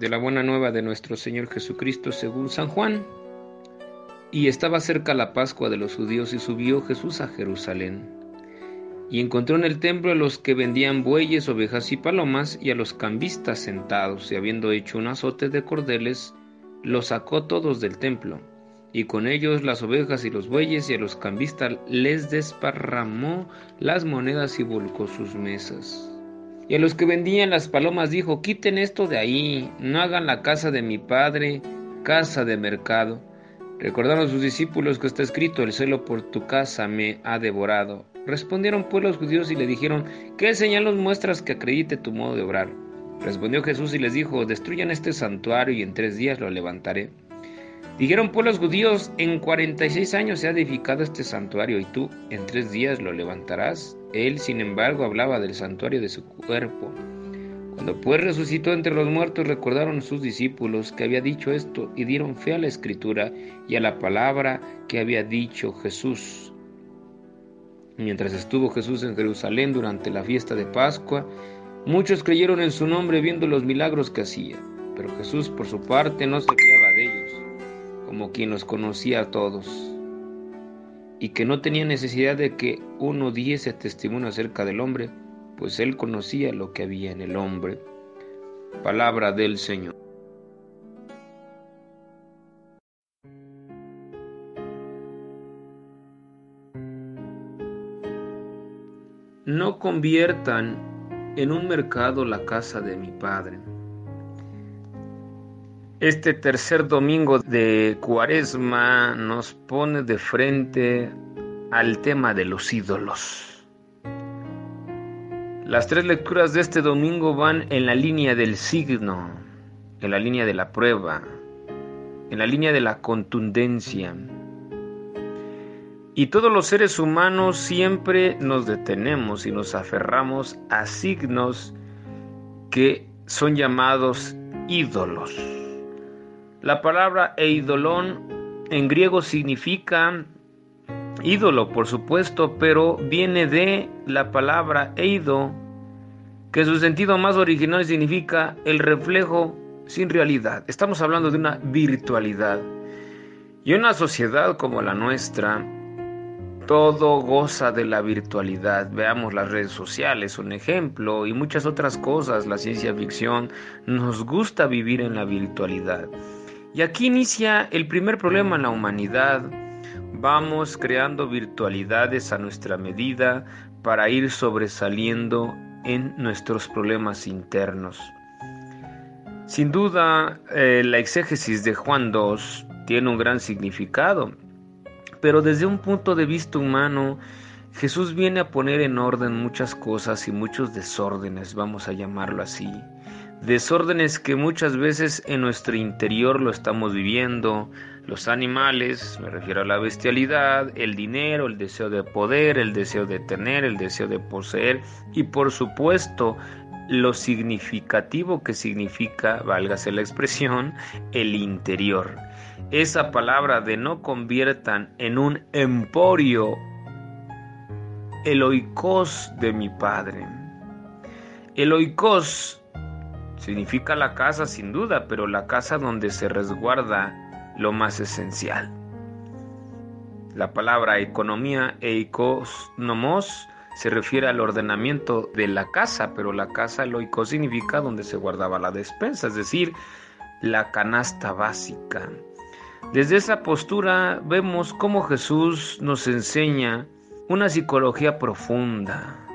de la buena nueva de nuestro Señor Jesucristo según San Juan. Y estaba cerca la Pascua de los judíos y subió Jesús a Jerusalén. Y encontró en el templo a los que vendían bueyes, ovejas y palomas, y a los cambistas sentados, y habiendo hecho un azote de cordeles, los sacó todos del templo, y con ellos las ovejas y los bueyes, y a los cambistas les desparramó las monedas y volcó sus mesas. Y a los que vendían las palomas dijo, quiten esto de ahí, no hagan la casa de mi padre casa de mercado. Recordaron sus discípulos que está escrito, el celo por tu casa me ha devorado. Respondieron pues los judíos y le dijeron, ¿qué señal nos muestras que acredite tu modo de obrar? Respondió Jesús y les dijo, destruyan este santuario y en tres días lo levantaré. Dijeron pues los judíos, en cuarenta y seis años se ha edificado este santuario y tú en tres días lo levantarás. Él, sin embargo, hablaba del santuario de su cuerpo. Cuando pues resucitó entre los muertos, recordaron sus discípulos que había dicho esto y dieron fe a la escritura y a la palabra que había dicho Jesús. Mientras estuvo Jesús en Jerusalén durante la fiesta de Pascua, muchos creyeron en su nombre viendo los milagros que hacía, pero Jesús por su parte no se fiaba de ellos como quien los conocía a todos, y que no tenía necesidad de que uno diese testimonio acerca del hombre, pues él conocía lo que había en el hombre. Palabra del Señor. No conviertan en un mercado la casa de mi Padre. Este tercer domingo de Cuaresma nos pone de frente al tema de los ídolos. Las tres lecturas de este domingo van en la línea del signo, en la línea de la prueba, en la línea de la contundencia. Y todos los seres humanos siempre nos detenemos y nos aferramos a signos que son llamados ídolos. La palabra eidolón en griego significa ídolo, por supuesto, pero viene de la palabra eido, que su sentido más original significa el reflejo sin realidad. Estamos hablando de una virtualidad. Y una sociedad como la nuestra, todo goza de la virtualidad. Veamos las redes sociales, un ejemplo, y muchas otras cosas, la ciencia ficción, nos gusta vivir en la virtualidad. Y aquí inicia el primer problema en la humanidad. Vamos creando virtualidades a nuestra medida para ir sobresaliendo en nuestros problemas internos. Sin duda, eh, la exégesis de Juan II tiene un gran significado, pero desde un punto de vista humano, Jesús viene a poner en orden muchas cosas y muchos desórdenes, vamos a llamarlo así desórdenes que muchas veces en nuestro interior lo estamos viviendo, los animales, me refiero a la bestialidad, el dinero, el deseo de poder, el deseo de tener, el deseo de poseer y por supuesto lo significativo que significa, válgase la expresión, el interior. Esa palabra de no conviertan en un emporio el oikos de mi padre. El oikos Significa la casa sin duda, pero la casa donde se resguarda lo más esencial. La palabra economía eikos se refiere al ordenamiento de la casa, pero la casa loico significa donde se guardaba la despensa, es decir, la canasta básica. Desde esa postura vemos cómo Jesús nos enseña una psicología profunda.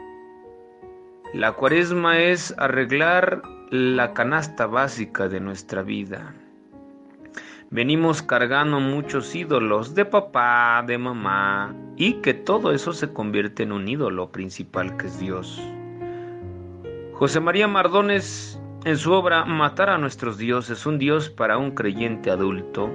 La cuaresma es arreglar la canasta básica de nuestra vida. Venimos cargando muchos ídolos de papá, de mamá, y que todo eso se convierte en un ídolo principal que es Dios. José María Mardones, en su obra Matar a nuestros dioses, un dios para un creyente adulto,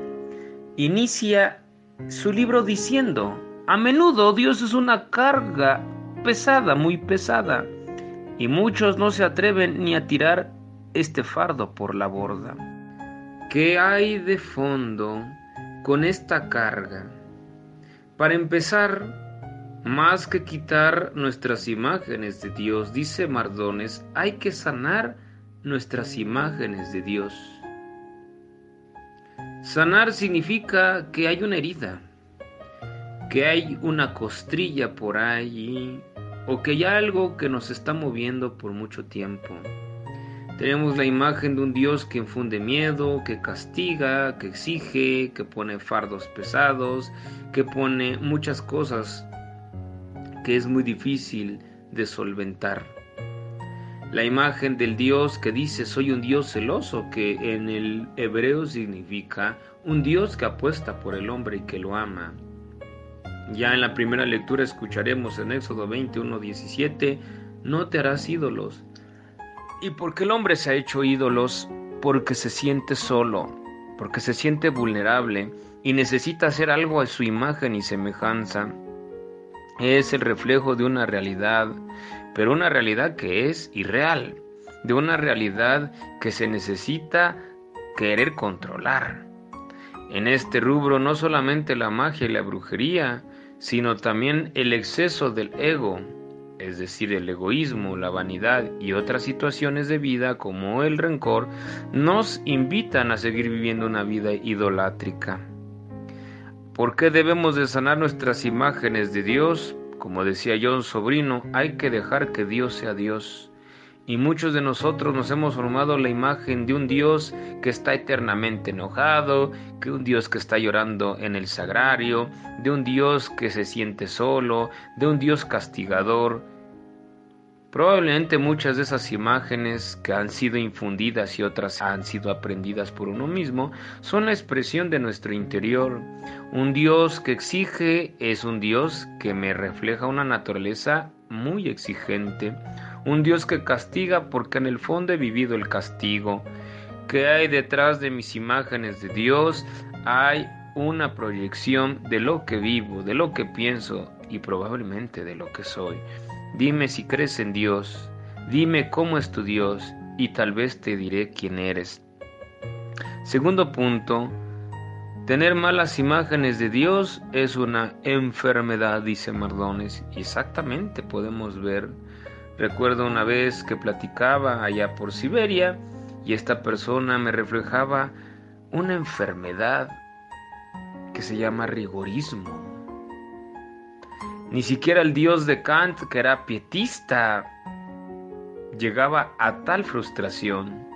inicia su libro diciendo, a menudo Dios es una carga pesada, muy pesada, y muchos no se atreven ni a tirar este fardo por la borda. ¿Qué hay de fondo con esta carga? Para empezar, más que quitar nuestras imágenes de Dios, dice Mardones, hay que sanar nuestras imágenes de Dios. Sanar significa que hay una herida, que hay una costrilla por ahí o que hay algo que nos está moviendo por mucho tiempo. Tenemos la imagen de un Dios que infunde miedo, que castiga, que exige, que pone fardos pesados, que pone muchas cosas que es muy difícil de solventar. La imagen del Dios que dice soy un Dios celoso, que en el hebreo significa un Dios que apuesta por el hombre y que lo ama. Ya en la primera lectura escucharemos en Éxodo 21, 17, no te harás ídolos ¿Y por qué el hombre se ha hecho ídolos? Porque se siente solo, porque se siente vulnerable y necesita hacer algo a su imagen y semejanza. Es el reflejo de una realidad, pero una realidad que es irreal, de una realidad que se necesita querer controlar. En este rubro no solamente la magia y la brujería, sino también el exceso del ego, es decir, el egoísmo, la vanidad y otras situaciones de vida como el rencor, nos invitan a seguir viviendo una vida idolátrica. ¿Por qué debemos de sanar nuestras imágenes de Dios? Como decía John Sobrino, hay que dejar que Dios sea Dios. Y muchos de nosotros nos hemos formado la imagen de un Dios que está eternamente enojado, que un Dios que está llorando en el sagrario, de un Dios que se siente solo, de un Dios castigador. Probablemente muchas de esas imágenes que han sido infundidas y otras han sido aprendidas por uno mismo son la expresión de nuestro interior. Un Dios que exige es un Dios que me refleja una naturaleza muy exigente, un Dios que castiga porque en el fondo he vivido el castigo. ¿Qué hay detrás de mis imágenes de Dios? Hay una proyección de lo que vivo, de lo que pienso y probablemente de lo que soy. Dime si crees en Dios, dime cómo es tu Dios y tal vez te diré quién eres. Segundo punto, tener malas imágenes de Dios es una enfermedad, dice Mardones. Exactamente podemos ver. Recuerdo una vez que platicaba allá por Siberia y esta persona me reflejaba una enfermedad que se llama rigorismo. Ni siquiera el dios de Kant, que era pietista, llegaba a tal frustración.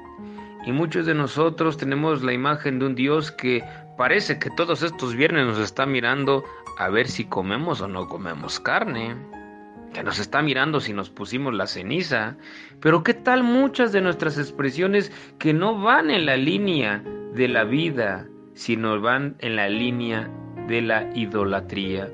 Y muchos de nosotros tenemos la imagen de un Dios que parece que todos estos viernes nos está mirando a ver si comemos o no comemos carne. Que nos está mirando si nos pusimos la ceniza. Pero qué tal muchas de nuestras expresiones que no van en la línea de la vida, sino van en la línea de la idolatría.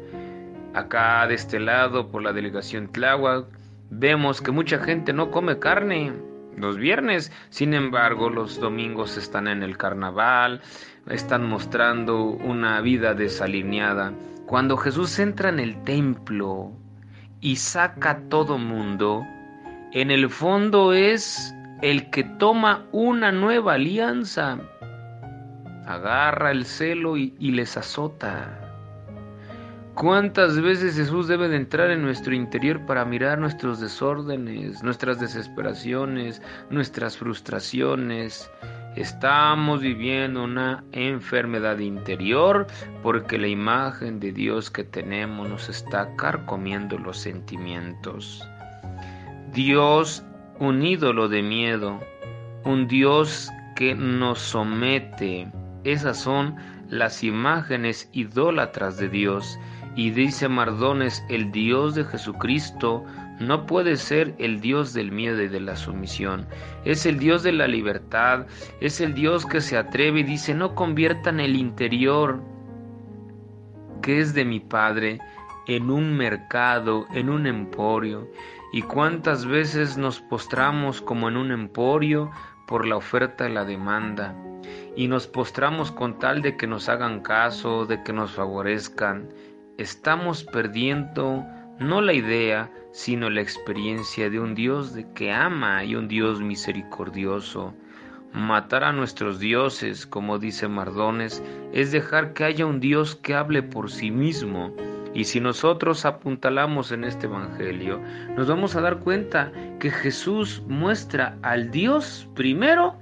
Acá de este lado, por la delegación Tláhuac, vemos que mucha gente no come carne los viernes, sin embargo, los domingos están en el carnaval, están mostrando una vida desalineada. Cuando Jesús entra en el templo y saca todo mundo, en el fondo es el que toma una nueva alianza, agarra el celo y, y les azota. ¿Cuántas veces Jesús debe de entrar en nuestro interior para mirar nuestros desórdenes, nuestras desesperaciones, nuestras frustraciones? Estamos viviendo una enfermedad interior porque la imagen de Dios que tenemos nos está carcomiendo los sentimientos. Dios, un ídolo de miedo, un Dios que nos somete. Esas son las imágenes idólatras de Dios y dice Mardones, el Dios de Jesucristo no puede ser el Dios del miedo y de la sumisión. Es el Dios de la libertad, es el Dios que se atreve y dice, no conviertan el interior que es de mi Padre en un mercado, en un emporio. Y cuántas veces nos postramos como en un emporio por la oferta y la demanda. Y nos postramos con tal de que nos hagan caso, de que nos favorezcan estamos perdiendo no la idea, sino la experiencia de un Dios de que ama y un Dios misericordioso. Matar a nuestros dioses, como dice Mardones, es dejar que haya un Dios que hable por sí mismo. Y si nosotros apuntalamos en este Evangelio, nos vamos a dar cuenta que Jesús muestra al Dios primero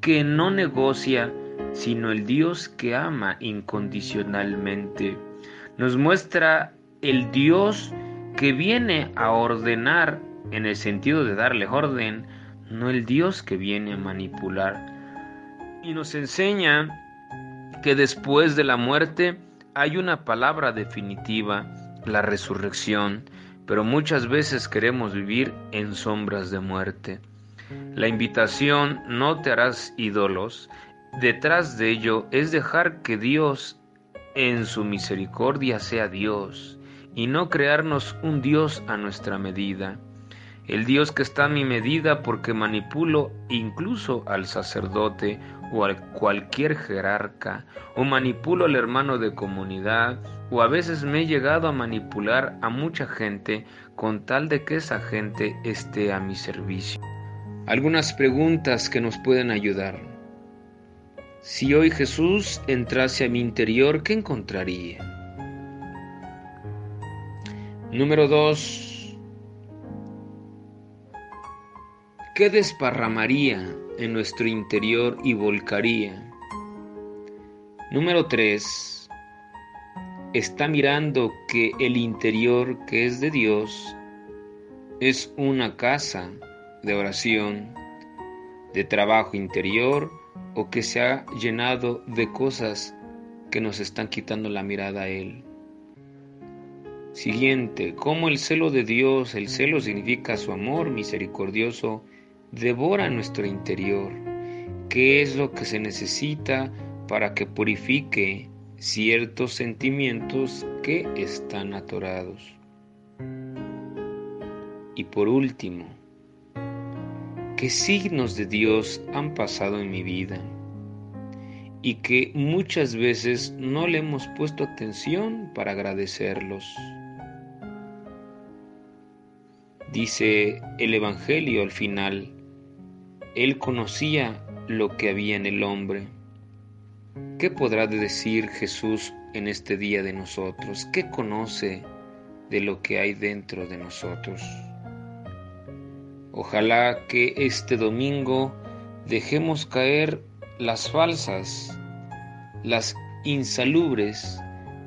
que no negocia, sino el Dios que ama incondicionalmente. Nos muestra el Dios que viene a ordenar en el sentido de darle orden, no el Dios que viene a manipular. Y nos enseña que después de la muerte hay una palabra definitiva, la resurrección, pero muchas veces queremos vivir en sombras de muerte. La invitación no te harás ídolos, detrás de ello es dejar que Dios en su misericordia sea Dios y no crearnos un Dios a nuestra medida. El Dios que está a mi medida porque manipulo incluso al sacerdote o a cualquier jerarca, o manipulo al hermano de comunidad, o a veces me he llegado a manipular a mucha gente con tal de que esa gente esté a mi servicio. Algunas preguntas que nos pueden ayudar. Si hoy Jesús entrase a mi interior, ¿qué encontraría? Número 2. ¿Qué desparramaría en nuestro interior y volcaría? Número 3. Está mirando que el interior que es de Dios es una casa de oración, de trabajo interior o que se ha llenado de cosas que nos están quitando la mirada a Él. Siguiente, cómo el celo de Dios, el celo significa su amor misericordioso, devora nuestro interior. ¿Qué es lo que se necesita para que purifique ciertos sentimientos que están atorados? Y por último, ¿qué signos de Dios han pasado en mi vida? y que muchas veces no le hemos puesto atención para agradecerlos. Dice el Evangelio al final, Él conocía lo que había en el hombre. ¿Qué podrá decir Jesús en este día de nosotros? ¿Qué conoce de lo que hay dentro de nosotros? Ojalá que este domingo dejemos caer las falsas, las insalubres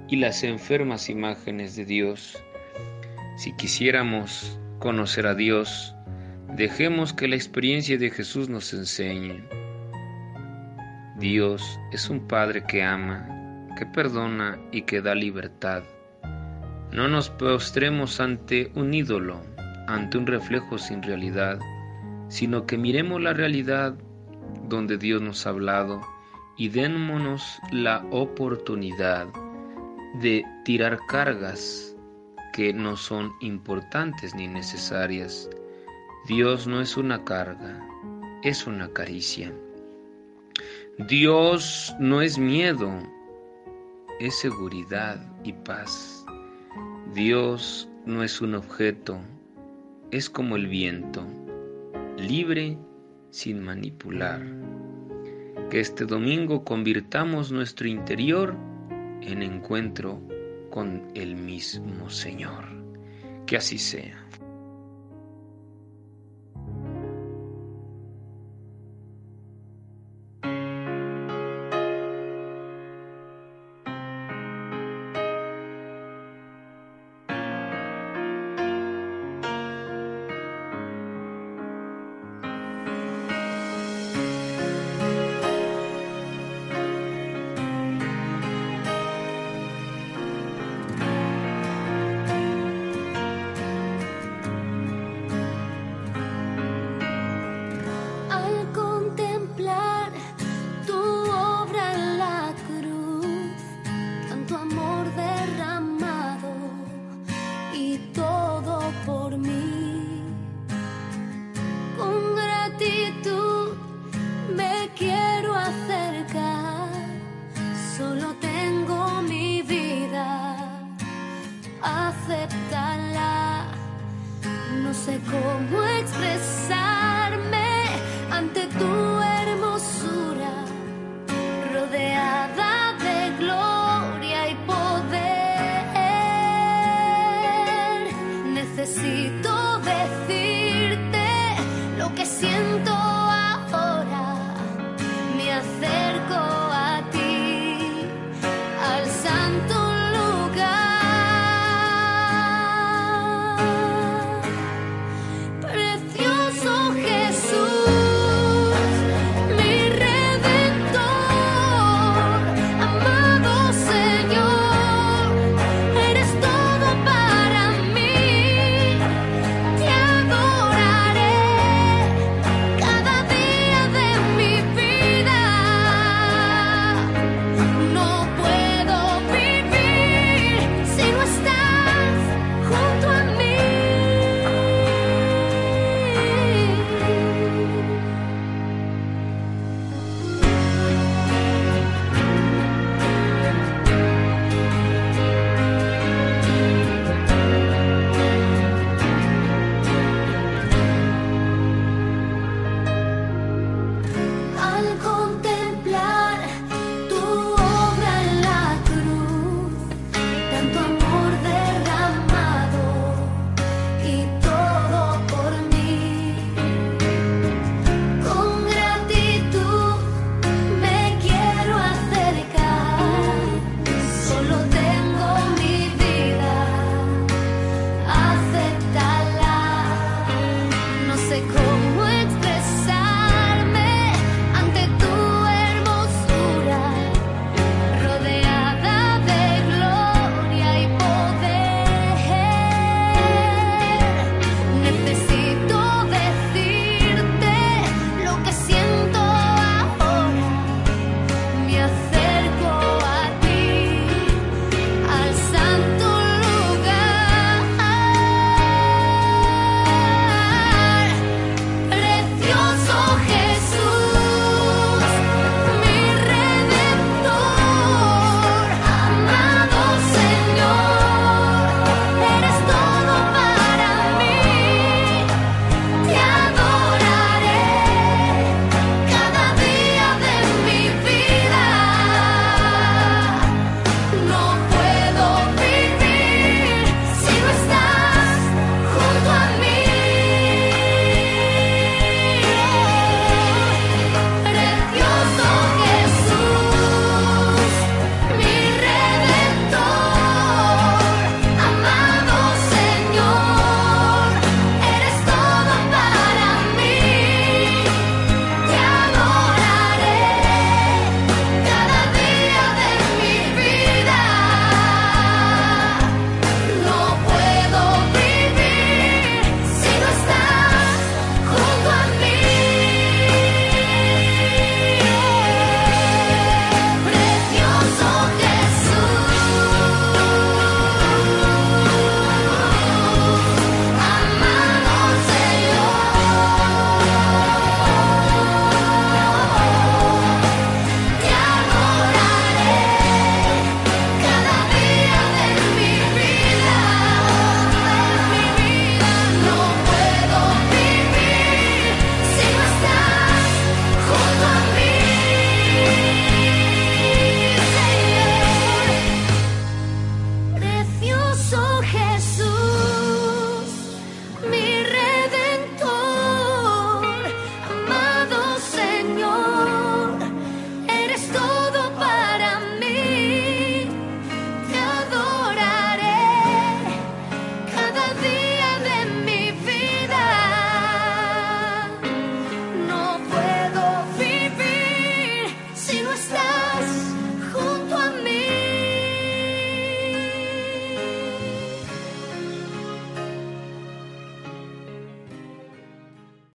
y las enfermas imágenes de Dios. Si quisiéramos conocer a Dios, dejemos que la experiencia de Jesús nos enseñe. Dios es un Padre que ama, que perdona y que da libertad. No nos postremos ante un ídolo, ante un reflejo sin realidad, sino que miremos la realidad donde Dios nos ha hablado y démonos la oportunidad de tirar cargas que no son importantes ni necesarias. Dios no es una carga, es una caricia. Dios no es miedo, es seguridad y paz. Dios no es un objeto, es como el viento, libre sin manipular. Que este domingo convirtamos nuestro interior en encuentro con el mismo Señor. Que así sea.